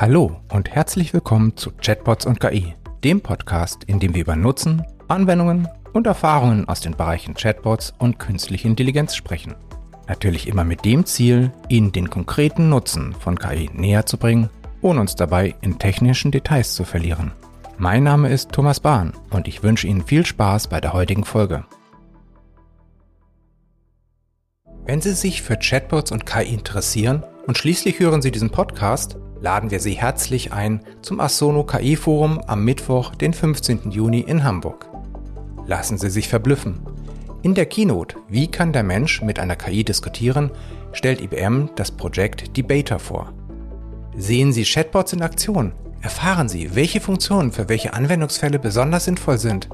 Hallo und herzlich willkommen zu Chatbots und KI, dem Podcast, in dem wir über Nutzen, Anwendungen und Erfahrungen aus den Bereichen Chatbots und künstliche Intelligenz sprechen. Natürlich immer mit dem Ziel, Ihnen den konkreten Nutzen von KI näher zu bringen, ohne uns dabei in technischen Details zu verlieren. Mein Name ist Thomas Bahn und ich wünsche Ihnen viel Spaß bei der heutigen Folge. Wenn Sie sich für Chatbots und KI interessieren und schließlich hören Sie diesen Podcast, laden wir Sie herzlich ein zum Asono KI Forum am Mittwoch, den 15. Juni in Hamburg. Lassen Sie sich verblüffen. In der Keynote Wie kann der Mensch mit einer KI diskutieren, stellt IBM das Projekt Debater vor. Sehen Sie Chatbots in Aktion, erfahren Sie, welche Funktionen für welche Anwendungsfälle besonders sinnvoll sind,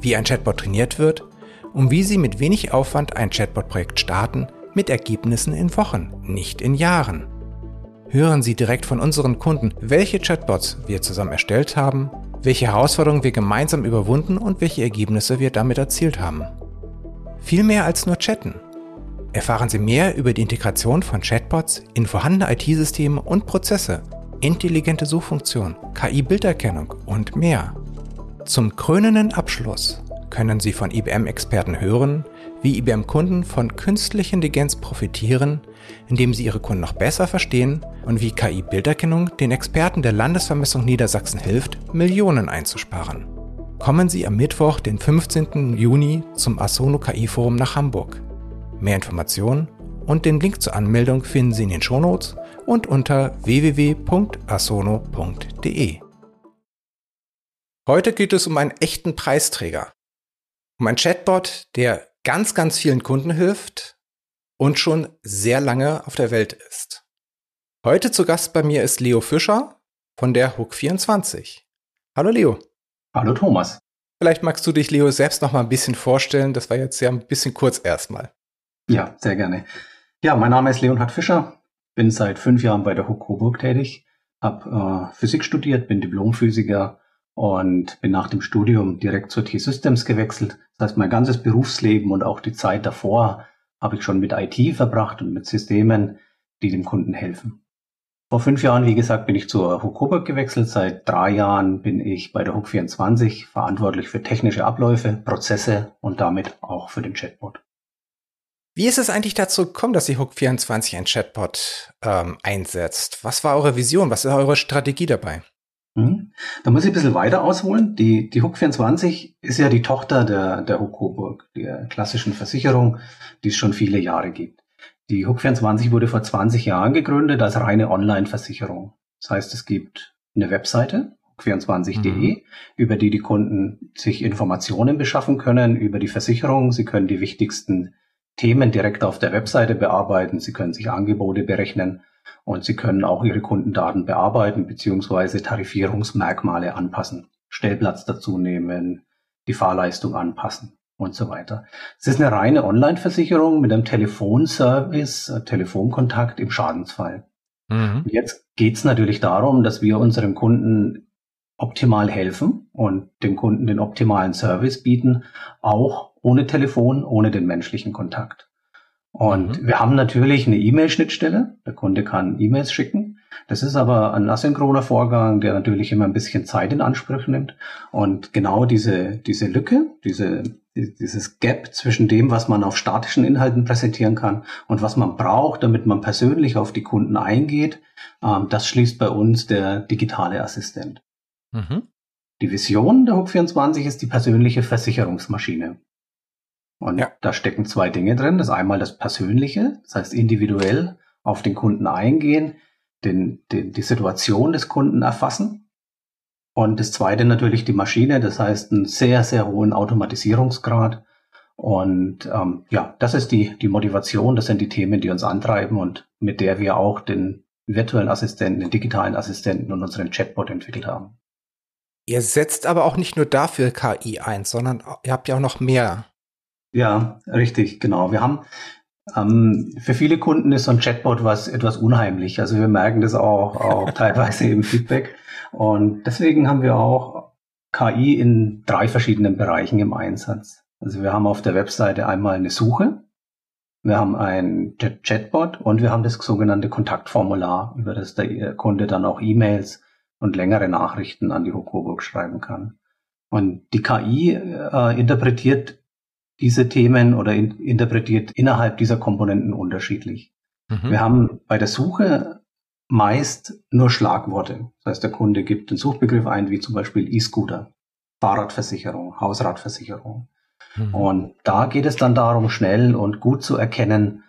wie ein Chatbot trainiert wird und wie Sie mit wenig Aufwand ein Chatbot-Projekt starten mit Ergebnissen in Wochen, nicht in Jahren. Hören Sie direkt von unseren Kunden, welche Chatbots wir zusammen erstellt haben, welche Herausforderungen wir gemeinsam überwunden und welche Ergebnisse wir damit erzielt haben. Viel mehr als nur chatten. Erfahren Sie mehr über die Integration von Chatbots in vorhandene IT-Systeme und Prozesse, intelligente Suchfunktionen, KI-Bilderkennung und mehr. Zum krönenden Abschluss können Sie von IBM-Experten hören, wie IBM-Kunden von künstlicher Intelligenz profitieren, indem sie ihre Kunden noch besser verstehen und wie KI-Bilderkennung den Experten der Landesvermessung Niedersachsen hilft, Millionen einzusparen. Kommen Sie am Mittwoch, den 15. Juni zum Asono KI Forum nach Hamburg. Mehr Informationen und den Link zur Anmeldung finden Sie in den Shownotes und unter www.asono.de. Heute geht es um einen echten Preisträger. Um einen Chatbot, der ganz, ganz vielen Kunden hilft und schon sehr lange auf der Welt ist. Heute zu Gast bei mir ist Leo Fischer von der Hook24. Hallo Leo. Hallo Thomas. Vielleicht magst du dich, Leo, selbst noch mal ein bisschen vorstellen. Das war jetzt ja ein bisschen kurz erstmal. Ja, sehr gerne. Ja, mein Name ist Leonhard Fischer. Bin seit fünf Jahren bei der Hook Coburg tätig. Hab äh, Physik studiert, bin Diplomphysiker und bin nach dem Studium direkt zur T-Systems gewechselt. Das heißt, mein ganzes Berufsleben und auch die Zeit davor habe ich schon mit IT verbracht und mit Systemen, die dem Kunden helfen. Vor fünf Jahren, wie gesagt, bin ich zur Hook Coburg gewechselt. Seit drei Jahren bin ich bei der Hook 24 verantwortlich für technische Abläufe, Prozesse und damit auch für den Chatbot. Wie ist es eigentlich dazu gekommen, dass die Hook 24 ein Chatbot ähm, einsetzt? Was war eure Vision? Was ist eure Strategie dabei? Mhm. Da muss ich ein bisschen weiter ausholen. Die, die Hook 24 ist ja die Tochter der, der Hook Coburg, der klassischen Versicherung, die es schon viele Jahre gibt. Die Hook 24 wurde vor 20 Jahren gegründet als reine Online-Versicherung. Das heißt, es gibt eine Webseite, hook24.de, mhm. über die die Kunden sich Informationen beschaffen können über die Versicherung. Sie können die wichtigsten Themen direkt auf der Webseite bearbeiten. Sie können sich Angebote berechnen und Sie können auch Ihre Kundendaten bearbeiten bzw. Tarifierungsmerkmale anpassen, Stellplatz dazu nehmen, die Fahrleistung anpassen und so weiter. Es ist eine reine Online-Versicherung mit einem Telefonservice, äh, Telefonkontakt im Schadensfall. Mhm. Jetzt geht es natürlich darum, dass wir unserem Kunden optimal helfen und dem Kunden den optimalen Service bieten, auch ohne Telefon, ohne den menschlichen Kontakt. Und mhm. wir haben natürlich eine E-Mail-Schnittstelle. Der Kunde kann E-Mails schicken. Das ist aber ein asynchroner Vorgang, der natürlich immer ein bisschen Zeit in Anspruch nimmt. Und genau diese, diese Lücke, diese, dieses Gap zwischen dem, was man auf statischen Inhalten präsentieren kann und was man braucht, damit man persönlich auf die Kunden eingeht, ähm, das schließt bei uns der digitale Assistent. Mhm. Die Vision der Hook24 ist die persönliche Versicherungsmaschine. Und ja. da stecken zwei Dinge drin. Das ist einmal das Persönliche, das heißt individuell auf den Kunden eingehen, den, den, die Situation des Kunden erfassen. Und das zweite natürlich die Maschine, das heißt einen sehr, sehr hohen Automatisierungsgrad. Und ähm, ja, das ist die, die Motivation, das sind die Themen, die uns antreiben und mit der wir auch den virtuellen Assistenten, den digitalen Assistenten und unseren Chatbot entwickelt haben. Ihr setzt aber auch nicht nur dafür KI ein, sondern ihr habt ja auch noch mehr ja, richtig, genau. Wir haben ähm, für viele Kunden ist so ein Chatbot was etwas unheimlich. Also wir merken das auch, auch teilweise im Feedback. Und deswegen haben wir auch KI in drei verschiedenen Bereichen im Einsatz. Also wir haben auf der Webseite einmal eine Suche. wir haben ein Chatbot und wir haben das sogenannte Kontaktformular, über das der Kunde dann auch E-Mails und längere Nachrichten an die Hokoburg schreiben kann. Und die KI äh, interpretiert diese Themen oder in, interpretiert innerhalb dieser Komponenten unterschiedlich. Mhm. Wir haben bei der Suche meist nur Schlagworte. Das heißt, der Kunde gibt den Suchbegriff ein, wie zum Beispiel E-Scooter, Fahrradversicherung, Hausradversicherung. Mhm. Und da geht es dann darum, schnell und gut zu erkennen,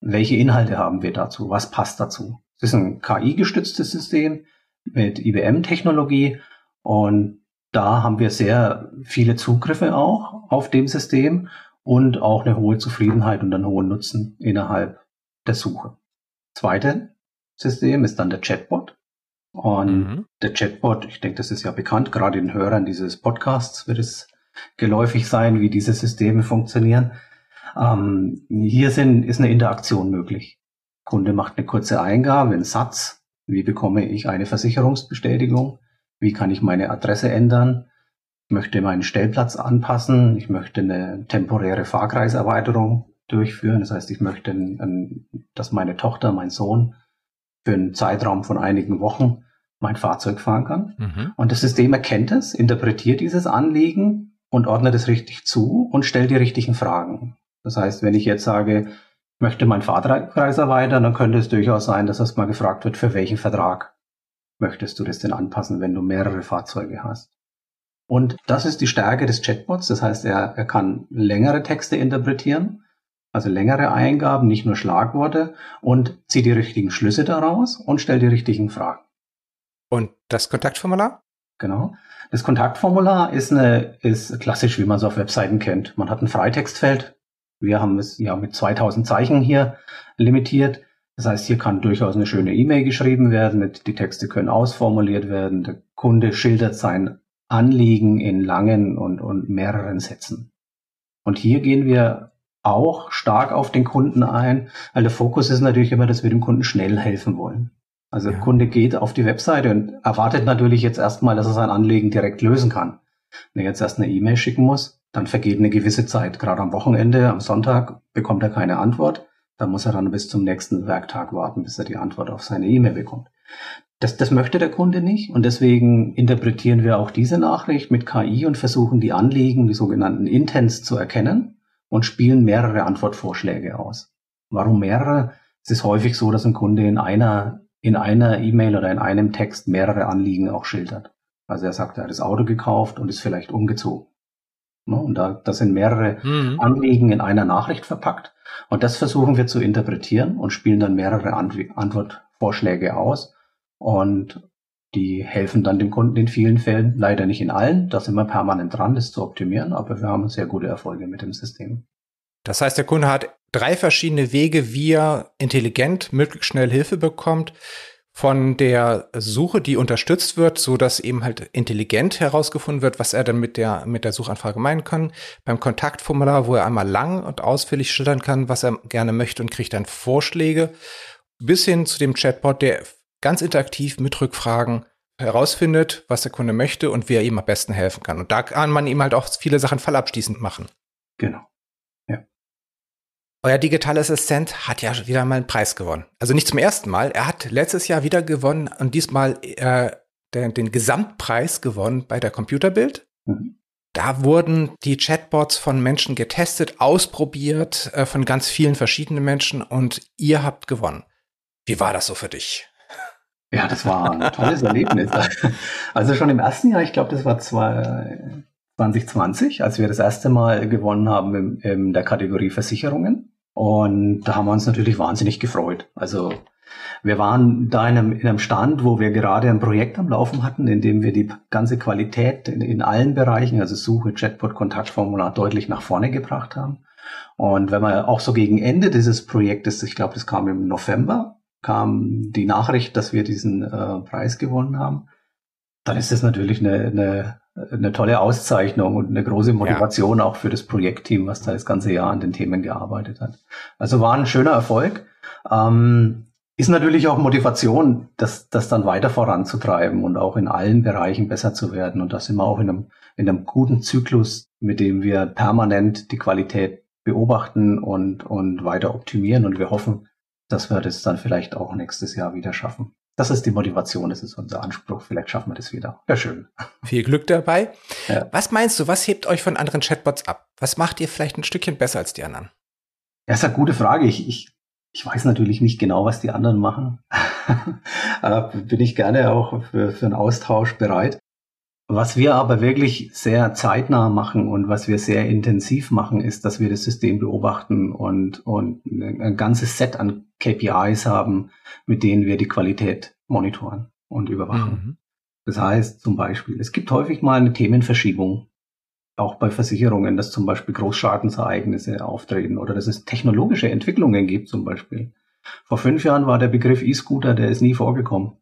welche Inhalte haben wir dazu, was passt dazu. Es ist ein KI-gestütztes System mit IBM-Technologie und da haben wir sehr viele Zugriffe auch auf dem System und auch eine hohe Zufriedenheit und einen hohen Nutzen innerhalb der Suche. Zweite System ist dann der Chatbot. Und mhm. der Chatbot, ich denke, das ist ja bekannt, gerade den Hörern dieses Podcasts wird es geläufig sein, wie diese Systeme funktionieren. Ähm, hier sind, ist eine Interaktion möglich. Kunde macht eine kurze Eingabe, einen Satz. Wie bekomme ich eine Versicherungsbestätigung? Wie kann ich meine Adresse ändern? Ich möchte meinen Stellplatz anpassen. Ich möchte eine temporäre Fahrkreiserweiterung durchführen. Das heißt, ich möchte, dass meine Tochter, mein Sohn für einen Zeitraum von einigen Wochen mein Fahrzeug fahren kann. Mhm. Und das System erkennt es, interpretiert dieses Anliegen und ordnet es richtig zu und stellt die richtigen Fragen. Das heißt, wenn ich jetzt sage, ich möchte meinen Fahrkreis erweitern, dann könnte es durchaus sein, dass erstmal gefragt wird, für welchen Vertrag möchtest du das denn anpassen, wenn du mehrere Fahrzeuge hast. Und das ist die Stärke des Chatbots. Das heißt, er, er kann längere Texte interpretieren, also längere Eingaben, nicht nur Schlagworte und zieht die richtigen Schlüsse daraus und stellt die richtigen Fragen. Und das Kontaktformular? Genau. Das Kontaktformular ist, eine, ist klassisch, wie man es auf Webseiten kennt. Man hat ein Freitextfeld. Wir haben es ja mit 2000 Zeichen hier limitiert. Das heißt, hier kann durchaus eine schöne E-Mail geschrieben werden. Die Texte können ausformuliert werden. Der Kunde schildert sein Anliegen in langen und, und mehreren Sätzen. Und hier gehen wir auch stark auf den Kunden ein, weil der Fokus ist natürlich immer, dass wir dem Kunden schnell helfen wollen. Also ja. der Kunde geht auf die Webseite und erwartet natürlich jetzt erstmal, dass er sein Anliegen direkt lösen kann. Wenn er jetzt erst eine E-Mail schicken muss, dann vergeht eine gewisse Zeit. Gerade am Wochenende, am Sonntag bekommt er keine Antwort. Dann muss er dann bis zum nächsten Werktag warten, bis er die Antwort auf seine E-Mail bekommt. Das, das möchte der Kunde nicht und deswegen interpretieren wir auch diese Nachricht mit KI und versuchen die Anliegen, die sogenannten Intents zu erkennen und spielen mehrere Antwortvorschläge aus. Warum mehrere? Es ist häufig so, dass ein Kunde in einer in einer E-Mail oder in einem Text mehrere Anliegen auch schildert. Also er sagt, er hat das Auto gekauft und ist vielleicht umgezogen. Ne, und da, da sind mehrere mhm. Anliegen in einer Nachricht verpackt. Und das versuchen wir zu interpretieren und spielen dann mehrere Antwortvorschläge aus. Und die helfen dann dem Kunden in vielen Fällen, leider nicht in allen. Da sind wir permanent dran, das zu optimieren, aber wir haben sehr gute Erfolge mit dem System. Das heißt, der Kunde hat drei verschiedene Wege, wie er intelligent möglichst schnell Hilfe bekommt. Von der Suche, die unterstützt wird, so dass eben halt intelligent herausgefunden wird, was er dann mit der, mit der Suchanfrage meinen kann. Beim Kontaktformular, wo er einmal lang und ausführlich schildern kann, was er gerne möchte und kriegt dann Vorschläge. Bis hin zu dem Chatbot, der ganz interaktiv mit Rückfragen herausfindet, was der Kunde möchte und wie er ihm am besten helfen kann. Und da kann man ihm halt auch viele Sachen fallabschließend machen. Genau. Euer digitaler Assistent hat ja wieder mal einen Preis gewonnen. Also nicht zum ersten Mal. Er hat letztes Jahr wieder gewonnen und diesmal äh, den, den Gesamtpreis gewonnen bei der Computerbild. Mhm. Da wurden die Chatbots von Menschen getestet, ausprobiert, äh, von ganz vielen verschiedenen Menschen und ihr habt gewonnen. Wie war das so für dich? Ja, das war ein tolles Erlebnis. Also schon im ersten Jahr, ich glaube, das war 2020, als wir das erste Mal gewonnen haben in, in der Kategorie Versicherungen. Und da haben wir uns natürlich wahnsinnig gefreut. Also wir waren da in einem, in einem Stand, wo wir gerade ein Projekt am Laufen hatten, in dem wir die ganze Qualität in, in allen Bereichen, also Suche, Chatbot, Kontaktformular, deutlich nach vorne gebracht haben. Und wenn man auch so gegen Ende dieses Projektes, ich glaube, das kam im November, kam die Nachricht, dass wir diesen äh, Preis gewonnen haben, dann ist das natürlich eine, eine eine tolle Auszeichnung und eine große Motivation ja. auch für das Projektteam, was da das ganze Jahr an den Themen gearbeitet hat. Also war ein schöner Erfolg. Ähm, ist natürlich auch Motivation, das, das dann weiter voranzutreiben und auch in allen Bereichen besser zu werden. Und da sind wir auch in einem, in einem guten Zyklus, mit dem wir permanent die Qualität beobachten und, und weiter optimieren. Und wir hoffen, dass wir das dann vielleicht auch nächstes Jahr wieder schaffen. Das ist die Motivation, das ist unser Anspruch. Vielleicht schaffen wir das wieder. Ja, schön. Viel Glück dabei. Ja. Was meinst du, was hebt euch von anderen Chatbots ab? Was macht ihr vielleicht ein Stückchen besser als die anderen? Ja, ist eine gute Frage. Ich, ich, ich weiß natürlich nicht genau, was die anderen machen. Bin ich gerne auch für, für einen Austausch bereit. Was wir aber wirklich sehr zeitnah machen und was wir sehr intensiv machen, ist, dass wir das System beobachten und, und ein ganzes Set an KPIs haben, mit denen wir die Qualität monitoren und überwachen. Mhm. Das heißt zum Beispiel, es gibt häufig mal eine Themenverschiebung, auch bei Versicherungen, dass zum Beispiel Großschadensereignisse auftreten oder dass es technologische Entwicklungen gibt zum Beispiel. Vor fünf Jahren war der Begriff E-Scooter, der ist nie vorgekommen.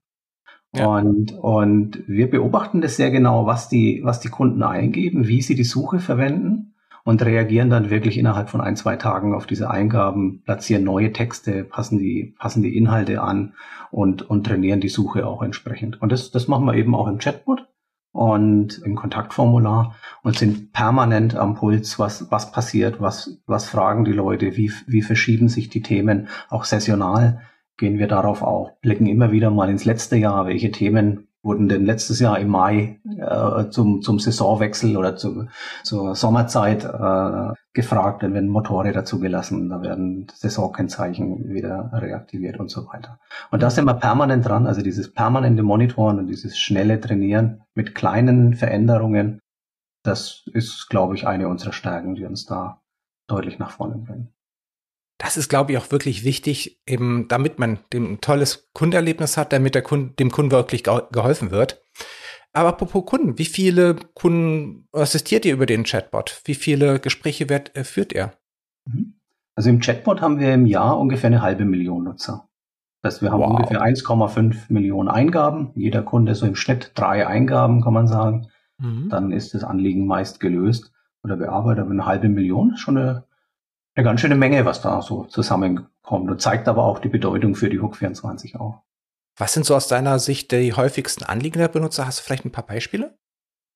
Ja. Und, und wir beobachten das sehr genau, was die, was die Kunden eingeben, wie sie die Suche verwenden und reagieren dann wirklich innerhalb von ein, zwei Tagen auf diese Eingaben, platzieren neue Texte, passen die, passen die Inhalte an und, und trainieren die Suche auch entsprechend. Und das, das machen wir eben auch im Chatbot und im Kontaktformular und sind permanent am Puls, was, was passiert, was, was fragen die Leute, wie, wie verschieben sich die Themen, auch saisonal gehen wir darauf auch, blicken immer wieder mal ins letzte Jahr, welche Themen wurden denn letztes Jahr im Mai äh, zum, zum Saisonwechsel oder zu, zur Sommerzeit äh, gefragt, dann werden Motorräder zugelassen, da werden Saisonkennzeichen wieder reaktiviert und so weiter. Und da sind wir permanent dran, also dieses permanente Monitoren und dieses schnelle Trainieren mit kleinen Veränderungen, das ist, glaube ich, eine unserer Stärken, die uns da deutlich nach vorne bringen das ist, glaube ich, auch wirklich wichtig, eben damit man dem ein tolles Kundenerlebnis hat, damit der Kunde, dem Kunden wirklich geholfen wird. Aber apropos Kunden, wie viele Kunden assistiert ihr über den Chatbot? Wie viele Gespräche wird, äh, führt ihr? Mhm. Also im Chatbot haben wir im Jahr ungefähr eine halbe Million Nutzer. Das heißt, wir haben wow. ungefähr 1,5 Millionen Eingaben. Jeder Kunde so im Schnitt drei Eingaben, kann man sagen. Mhm. Dann ist das Anliegen meist gelöst oder bearbeitet. Aber eine halbe Million ist schon eine eine ganz schöne Menge, was da so zusammenkommt und zeigt aber auch die Bedeutung für die Hook 24 auch. Was sind so aus deiner Sicht die häufigsten Anliegen der Benutzer? Hast du vielleicht ein paar Beispiele?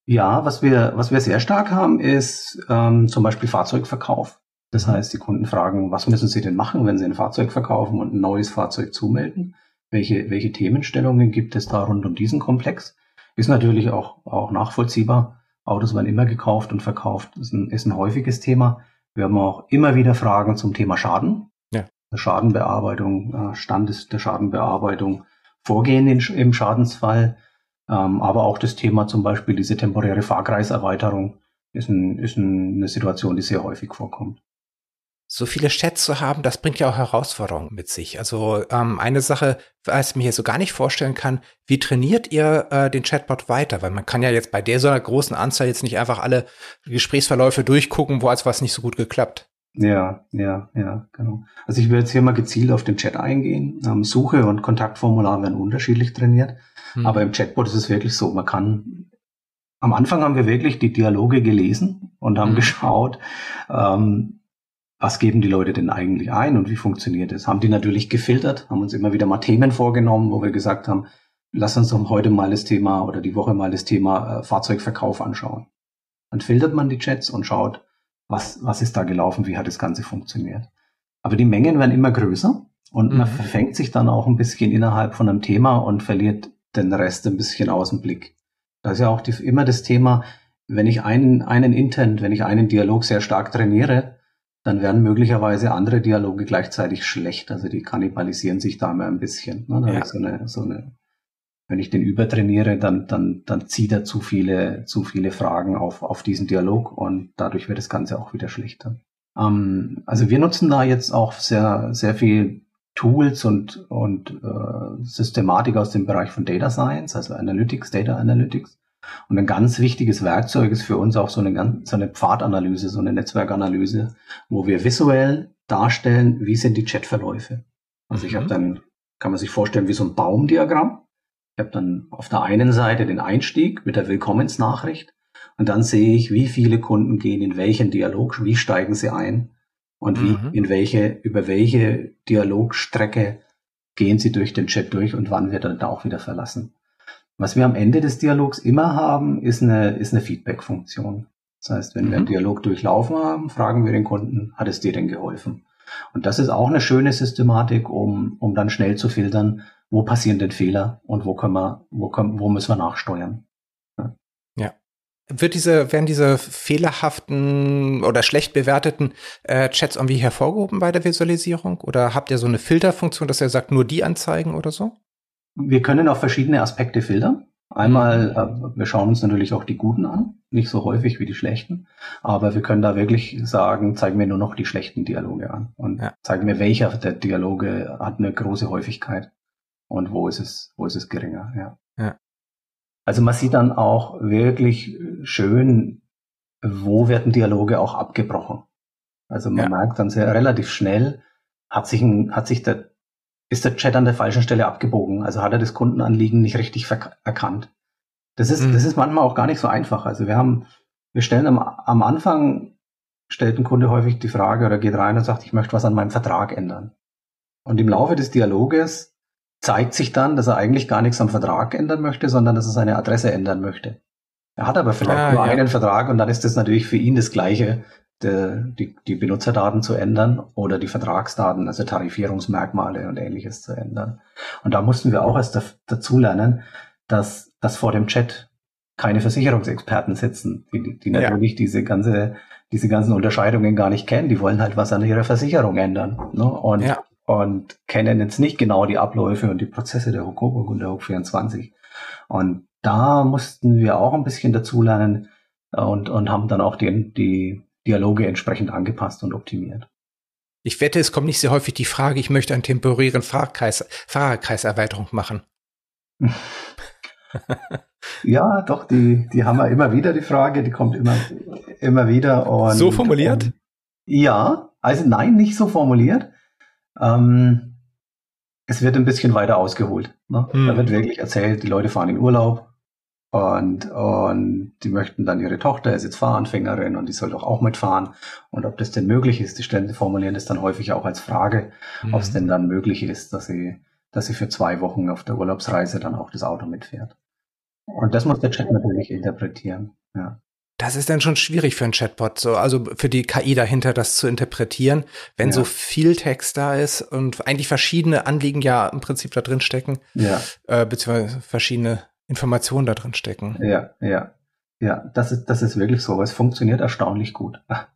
Ja, was wir, was wir sehr stark haben, ist ähm, zum Beispiel Fahrzeugverkauf. Das heißt, die Kunden fragen, was müssen sie denn machen, wenn sie ein Fahrzeug verkaufen und ein neues Fahrzeug zumelden? Welche, welche Themenstellungen gibt es da rund um diesen Komplex? Ist natürlich auch, auch nachvollziehbar. Autos werden immer gekauft und verkauft. Ist ein, ist ein häufiges Thema. Wir haben auch immer wieder Fragen zum Thema Schaden. Ja. Schadenbearbeitung, äh, Stand der Schadenbearbeitung, Vorgehen im Schadensfall, ähm, aber auch das Thema zum Beispiel diese temporäre Fahrkreiserweiterung ist, ein, ist eine Situation, die sehr häufig vorkommt so viele Chats zu haben, das bringt ja auch Herausforderungen mit sich. Also ähm, eine Sache, was ich mir hier so gar nicht vorstellen kann, wie trainiert ihr äh, den Chatbot weiter? Weil man kann ja jetzt bei der so einer großen Anzahl jetzt nicht einfach alle Gesprächsverläufe durchgucken, wo als was nicht so gut geklappt. Ja, ja, ja, genau. Also ich will jetzt hier mal gezielt auf den Chat eingehen. Ähm, Suche und Kontaktformular werden unterschiedlich trainiert. Hm. Aber im Chatbot ist es wirklich so, man kann am Anfang haben wir wirklich die Dialoge gelesen und haben hm. geschaut, ähm, was geben die Leute denn eigentlich ein und wie funktioniert es? Haben die natürlich gefiltert, haben uns immer wieder mal Themen vorgenommen, wo wir gesagt haben, lass uns doch heute mal das Thema oder die Woche mal das Thema äh, Fahrzeugverkauf anschauen. Dann filtert man die Chats und schaut, was, was ist da gelaufen, wie hat das Ganze funktioniert. Aber die Mengen werden immer größer und mhm. man verfängt sich dann auch ein bisschen innerhalb von einem Thema und verliert den Rest ein bisschen aus dem Blick. Da ist ja auch die, immer das Thema, wenn ich einen, einen Intent, wenn ich einen Dialog sehr stark trainiere, dann werden möglicherweise andere Dialoge gleichzeitig schlecht. Also die kannibalisieren sich da immer ein bisschen. Ne? Da ja. so eine, so eine, wenn ich den übertrainiere, dann, dann, dann zieht er zu viele, zu viele Fragen auf, auf diesen Dialog und dadurch wird das Ganze auch wieder schlechter. Ähm, also wir nutzen da jetzt auch sehr, sehr viel Tools und, und äh, Systematik aus dem Bereich von Data Science, also Analytics, Data Analytics. Und ein ganz wichtiges Werkzeug ist für uns auch so eine, so eine Pfadanalyse, so eine Netzwerkanalyse, wo wir visuell darstellen, wie sind die Chatverläufe. Also mhm. ich habe dann, kann man sich vorstellen, wie so ein Baumdiagramm. Ich habe dann auf der einen Seite den Einstieg mit der Willkommensnachricht und dann sehe ich, wie viele Kunden gehen in welchen Dialog, wie steigen sie ein und wie, mhm. in welche, über welche Dialogstrecke gehen sie durch den Chat durch und wann wird er da auch wieder verlassen. Was wir am Ende des Dialogs immer haben, ist eine, ist eine Feedback-Funktion. Das heißt, wenn mhm. wir einen Dialog durchlaufen haben, fragen wir den Kunden, hat es dir denn geholfen? Und das ist auch eine schöne Systematik, um, um dann schnell zu filtern, wo passieren denn Fehler und wo können wir, wo können, wo müssen wir nachsteuern. Ja. ja. Wird diese, werden diese fehlerhaften oder schlecht bewerteten äh, Chats irgendwie hervorgehoben bei der Visualisierung? Oder habt ihr so eine Filterfunktion, dass ihr sagt, nur die anzeigen oder so? Wir können auf verschiedene Aspekte filtern. Einmal, äh, wir schauen uns natürlich auch die guten an, nicht so häufig wie die schlechten, aber wir können da wirklich sagen, zeigen mir nur noch die schlechten Dialoge an und ja. zeigen mir, welcher der Dialoge hat eine große Häufigkeit und wo ist es, wo ist es geringer, ja. ja. Also man sieht dann auch wirklich schön, wo werden Dialoge auch abgebrochen. Also man ja. merkt dann sehr relativ schnell, hat sich, ein, hat sich der ist der Chat an der falschen Stelle abgebogen. Also hat er das Kundenanliegen nicht richtig erkannt. Das ist, mhm. das ist manchmal auch gar nicht so einfach. Also wir haben, wir stellen am, am Anfang, stellt ein Kunde häufig die Frage oder geht rein und sagt, ich möchte was an meinem Vertrag ändern. Und im Laufe des Dialoges zeigt sich dann, dass er eigentlich gar nichts am Vertrag ändern möchte, sondern dass er seine Adresse ändern möchte. Er hat aber vielleicht ah, nur ja. einen Vertrag und dann ist das natürlich für ihn das Gleiche, die, die Benutzerdaten zu ändern oder die Vertragsdaten, also Tarifierungsmerkmale und ähnliches zu ändern. Und da mussten wir auch erst dazu lernen, dass, dass vor dem Chat keine Versicherungsexperten sitzen, die, die natürlich ja. diese ganze, diese ganzen Unterscheidungen gar nicht kennen. Die wollen halt was an ihrer Versicherung ändern. Ne? Und, ja. und kennen jetzt nicht genau die Abläufe und die Prozesse der Hokoburg und der HOK 24. Und da mussten wir auch ein bisschen dazulernen und, und haben dann auch die, die, Dialoge entsprechend angepasst und optimiert. Ich wette, es kommt nicht sehr häufig die Frage, ich möchte einen temporären Fahrkreis, Fahrerkreiserweiterung machen. ja, doch, die, die haben wir immer wieder, die Frage, die kommt immer, immer wieder. Und, so formuliert? Und, ja, also nein, nicht so formuliert. Ähm, es wird ein bisschen weiter ausgeholt. Ne? Hm. Da wird wirklich erzählt, die Leute fahren in Urlaub, und, und die möchten dann ihre Tochter, ist jetzt Fahranfängerin und die soll doch auch mitfahren. Und ob das denn möglich ist, die Stellen formulieren das dann häufig auch als Frage, mhm. ob es denn dann möglich ist, dass sie, dass sie für zwei Wochen auf der Urlaubsreise dann auch das Auto mitfährt. Und das muss der Chat natürlich interpretieren. Ja. Das ist dann schon schwierig für einen Chatbot, so, also für die KI dahinter das zu interpretieren, wenn ja. so viel Text da ist und eigentlich verschiedene Anliegen ja im Prinzip da drin stecken, ja. äh, beziehungsweise verschiedene Informationen da drin stecken. Ja, ja. Ja, das ist, das ist wirklich so. Es funktioniert erstaunlich gut. Ah.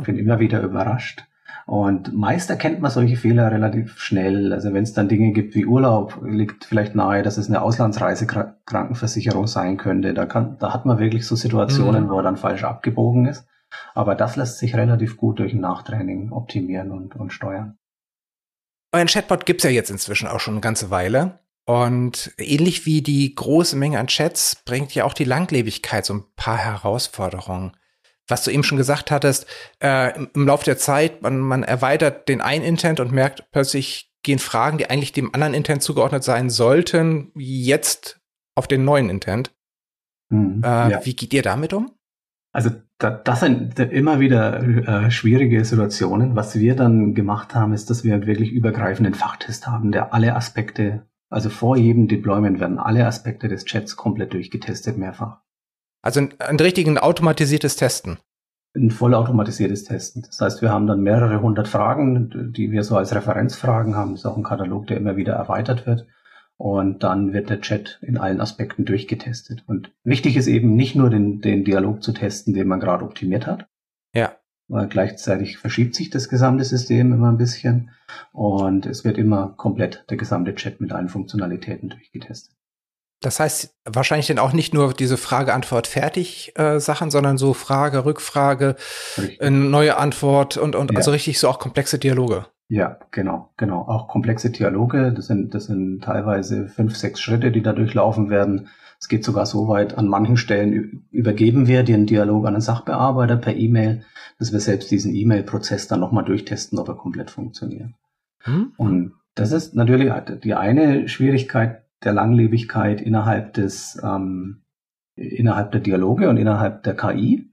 Ich bin immer wieder überrascht. Und meist erkennt man solche Fehler relativ schnell. Also wenn es dann Dinge gibt wie Urlaub, liegt vielleicht nahe, dass es eine Auslandsreisekrankenversicherung sein könnte. Da, kann, da hat man wirklich so Situationen, mhm. wo er dann falsch abgebogen ist. Aber das lässt sich relativ gut durch ein Nachtraining optimieren und, und steuern. Euren Chatbot gibt's ja jetzt inzwischen auch schon eine ganze Weile. Und ähnlich wie die große Menge an Chats bringt ja auch die Langlebigkeit so ein paar Herausforderungen. Was du eben schon gesagt hattest, äh, im, im Laufe der Zeit, man, man erweitert den einen Intent und merkt plötzlich gehen Fragen, die eigentlich dem anderen Intent zugeordnet sein sollten, jetzt auf den neuen Intent. Hm, äh, ja. Wie geht ihr damit um? Also da, das sind immer wieder äh, schwierige Situationen. Was wir dann gemacht haben, ist, dass wir wirklich übergreifenden Fachtest haben, der alle Aspekte also vor jedem Deployment werden alle Aspekte des Chats komplett durchgetestet, mehrfach. Also ein, ein richtigen automatisiertes Testen. Ein vollautomatisiertes Testen. Das heißt, wir haben dann mehrere hundert Fragen, die wir so als Referenzfragen haben. Das ist auch ein Katalog, der immer wieder erweitert wird. Und dann wird der Chat in allen Aspekten durchgetestet. Und wichtig ist eben nicht nur den, den Dialog zu testen, den man gerade optimiert hat. Ja gleichzeitig verschiebt sich das gesamte System immer ein bisschen und es wird immer komplett der gesamte Chat mit allen Funktionalitäten durchgetestet. Das heißt wahrscheinlich dann auch nicht nur diese Frage-Antwort-Fertig-Sachen, äh, sondern so Frage, Rückfrage, äh, neue Antwort und, und ja. also richtig so auch komplexe Dialoge. Ja, genau, genau. Auch komplexe Dialoge. Das sind, das sind teilweise fünf, sechs Schritte, die da durchlaufen werden. Es geht sogar so weit, an manchen Stellen übergeben wir den Dialog an den Sachbearbeiter per E-Mail, dass wir selbst diesen E-Mail-Prozess dann nochmal durchtesten, ob er komplett funktioniert. Hm. Und das ist natürlich die eine Schwierigkeit der Langlebigkeit innerhalb des, ähm, innerhalb der Dialoge und innerhalb der KI.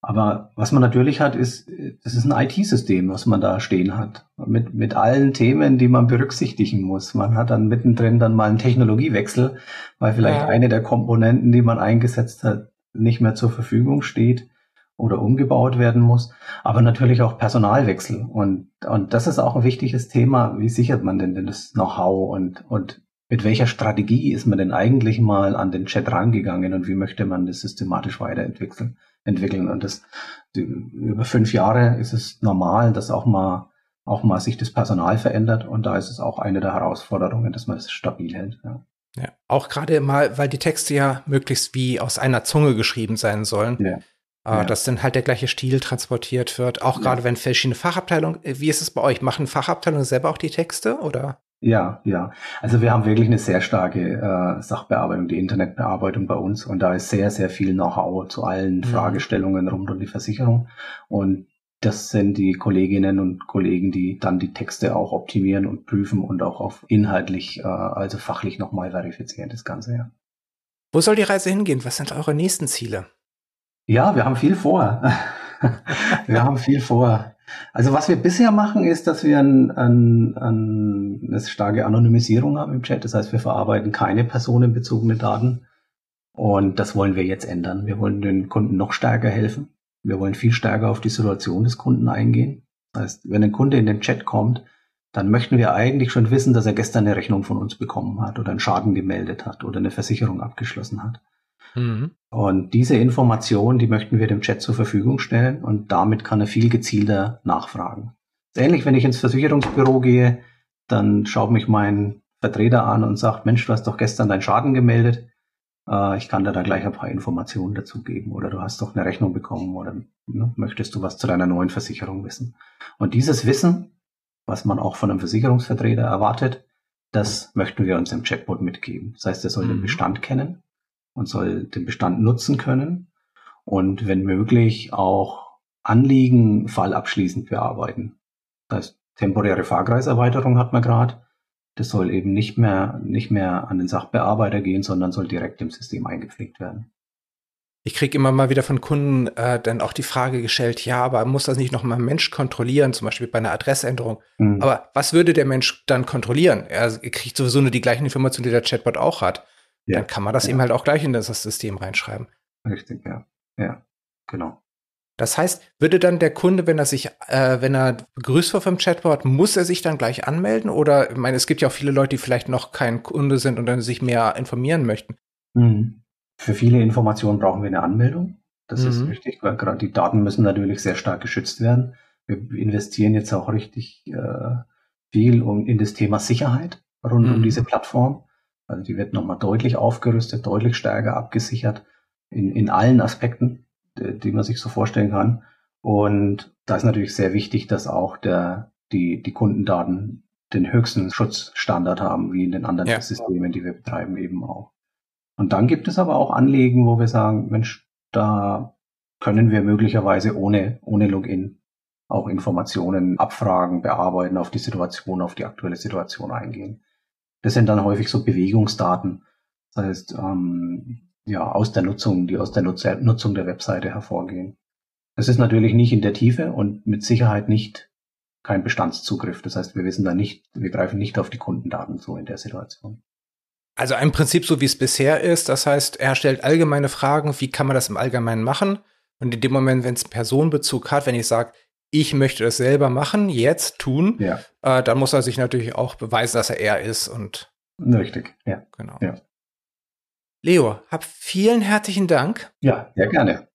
Aber was man natürlich hat, ist, das ist ein IT-System, was man da stehen hat. Mit, mit allen Themen, die man berücksichtigen muss. Man hat dann mittendrin dann mal einen Technologiewechsel, weil vielleicht ja. eine der Komponenten, die man eingesetzt hat, nicht mehr zur Verfügung steht. oder umgebaut werden muss, aber natürlich auch Personalwechsel. Und, und das ist auch ein wichtiges Thema. Wie sichert man denn, denn das Know-how und, und mit welcher Strategie ist man denn eigentlich mal an den Chat rangegangen und wie möchte man das systematisch weiterentwickeln? Entwickeln. Und das über fünf Jahre ist es normal, dass auch mal auch mal sich das Personal verändert und da ist es auch eine der Herausforderungen, dass man es stabil hält. Ja. Ja, auch gerade mal, weil die Texte ja möglichst wie aus einer Zunge geschrieben sein sollen. Ja. Äh, ja. Dass dann halt der gleiche Stil transportiert wird. Auch gerade wenn verschiedene Fachabteilungen, äh, wie ist es bei euch? Machen Fachabteilungen selber auch die Texte oder? Ja, ja. Also wir haben wirklich eine sehr starke äh, Sachbearbeitung, die Internetbearbeitung bei uns und da ist sehr, sehr viel Know-how zu allen mhm. Fragestellungen rund um die Versicherung. Und das sind die Kolleginnen und Kollegen, die dann die Texte auch optimieren und prüfen und auch auf inhaltlich, äh, also fachlich nochmal verifizieren, das Ganze, ja. Wo soll die Reise hingehen? Was sind eure nächsten Ziele? Ja, wir haben viel vor. wir haben viel vor. Also was wir bisher machen, ist, dass wir ein, ein, ein, eine starke Anonymisierung haben im Chat. Das heißt, wir verarbeiten keine personenbezogene Daten. Und das wollen wir jetzt ändern. Wir wollen den Kunden noch stärker helfen. Wir wollen viel stärker auf die Situation des Kunden eingehen. Das heißt, wenn ein Kunde in den Chat kommt, dann möchten wir eigentlich schon wissen, dass er gestern eine Rechnung von uns bekommen hat oder einen Schaden gemeldet hat oder eine Versicherung abgeschlossen hat. Mhm. Und diese Information, die möchten wir dem Chat zur Verfügung stellen und damit kann er viel gezielter nachfragen. Ähnlich, wenn ich ins Versicherungsbüro gehe, dann schaut mich mein Vertreter an und sagt, Mensch, du hast doch gestern deinen Schaden gemeldet. Äh, ich kann dir da gleich ein paar Informationen dazu geben oder du hast doch eine Rechnung bekommen oder ne, möchtest du was zu deiner neuen Versicherung wissen. Und dieses Wissen, was man auch von einem Versicherungsvertreter erwartet, das möchten wir uns im Chatbot mitgeben. Das heißt, er soll mhm. den Bestand kennen und soll den Bestand nutzen können und wenn möglich auch Anliegen fallabschließend bearbeiten. Das heißt, temporäre Fahrkreiserweiterung hat man gerade. Das soll eben nicht mehr, nicht mehr an den Sachbearbeiter gehen, sondern soll direkt im System eingepflegt werden. Ich kriege immer mal wieder von Kunden äh, dann auch die Frage gestellt, ja, aber muss das nicht noch mal ein Mensch kontrollieren, zum Beispiel bei einer Adressänderung? Mhm. Aber was würde der Mensch dann kontrollieren? Er kriegt sowieso nur die gleichen Informationen, die der Chatbot auch hat. Ja. Dann kann man das ja. eben halt auch gleich in das System reinschreiben. Richtig, ja. Ja, genau. Das heißt, würde dann der Kunde, wenn er sich, äh, wenn er begrüßt wird vom Chatbot, muss er sich dann gleich anmelden? Oder, ich meine, es gibt ja auch viele Leute, die vielleicht noch kein Kunde sind und dann sich mehr informieren möchten. Mhm. Für viele Informationen brauchen wir eine Anmeldung. Das mhm. ist wichtig, weil gerade die Daten müssen natürlich sehr stark geschützt werden. Wir investieren jetzt auch richtig äh, viel um, in das Thema Sicherheit rund mhm. um diese Plattform. Also die wird nochmal deutlich aufgerüstet, deutlich stärker abgesichert in, in allen Aspekten die man sich so vorstellen kann. Und da ist natürlich sehr wichtig, dass auch der, die, die Kundendaten den höchsten Schutzstandard haben, wie in den anderen ja. Systemen, die wir betreiben, eben auch. Und dann gibt es aber auch Anliegen, wo wir sagen, Mensch, da können wir möglicherweise ohne, ohne Login auch Informationen abfragen, bearbeiten, auf die Situation, auf die aktuelle Situation eingehen. Das sind dann häufig so Bewegungsdaten. Das heißt, ähm, ja, aus der Nutzung, die aus der Nutzung der Webseite hervorgehen. Das ist natürlich nicht in der Tiefe und mit Sicherheit nicht kein Bestandszugriff. Das heißt, wir wissen da nicht, wir greifen nicht auf die Kundendaten zu in der Situation. Also im Prinzip so wie es bisher ist. Das heißt, er stellt allgemeine Fragen, wie kann man das im Allgemeinen machen? Und in dem Moment, wenn es Personenbezug hat, wenn ich sage, ich möchte das selber machen, jetzt tun, ja. äh, dann muss er sich natürlich auch beweisen, dass er er ist und richtig, ja, genau. Ja. Leo, hab vielen herzlichen Dank. Ja, sehr gerne.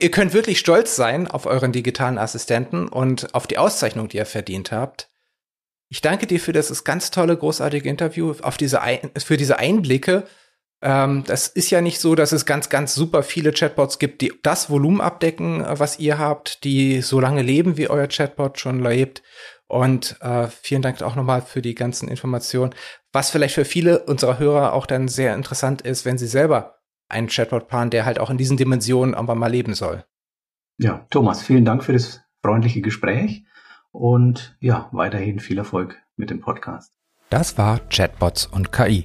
Ihr könnt wirklich stolz sein auf euren digitalen Assistenten und auf die Auszeichnung, die ihr verdient habt. Ich danke dir für das ganz tolle, großartige Interview, auf diese Ein für diese Einblicke. Ähm, das ist ja nicht so, dass es ganz, ganz super viele Chatbots gibt, die das Volumen abdecken, was ihr habt, die so lange leben, wie euer Chatbot schon lebt. Und äh, vielen Dank auch nochmal für die ganzen Informationen. Was vielleicht für viele unserer Hörer auch dann sehr interessant ist, wenn sie selber einen Chatbot planen, der halt auch in diesen Dimensionen irgendwann mal leben soll. Ja, Thomas, vielen Dank für das freundliche Gespräch und ja, weiterhin viel Erfolg mit dem Podcast. Das war Chatbots und KI.